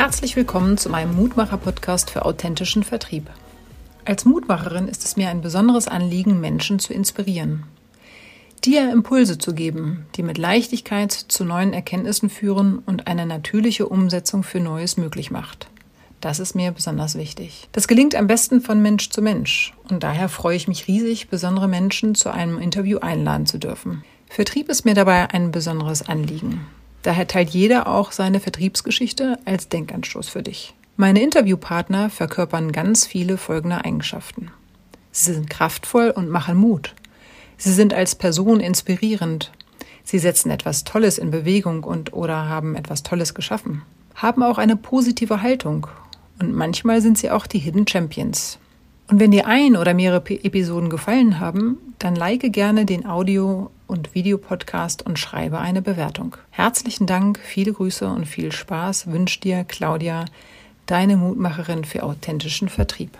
Herzlich willkommen zu meinem Mutmacher-Podcast für authentischen Vertrieb. Als Mutmacherin ist es mir ein besonderes Anliegen, Menschen zu inspirieren. Dir Impulse zu geben, die mit Leichtigkeit zu neuen Erkenntnissen führen und eine natürliche Umsetzung für Neues möglich macht. Das ist mir besonders wichtig. Das gelingt am besten von Mensch zu Mensch und daher freue ich mich riesig, besondere Menschen zu einem Interview einladen zu dürfen. Vertrieb ist mir dabei ein besonderes Anliegen. Daher teilt jeder auch seine Vertriebsgeschichte als Denkanstoß für dich. Meine Interviewpartner verkörpern ganz viele folgende Eigenschaften. Sie sind kraftvoll und machen Mut. Sie sind als Person inspirierend. Sie setzen etwas Tolles in Bewegung und oder haben etwas Tolles geschaffen. Haben auch eine positive Haltung. Und manchmal sind sie auch die Hidden Champions. Und wenn dir ein oder mehrere Episoden gefallen haben, dann like gerne den Audio- und Videopodcast und schreibe eine Bewertung. Herzlichen Dank, viele Grüße und viel Spaß wünscht dir Claudia, deine Mutmacherin für authentischen Vertrieb.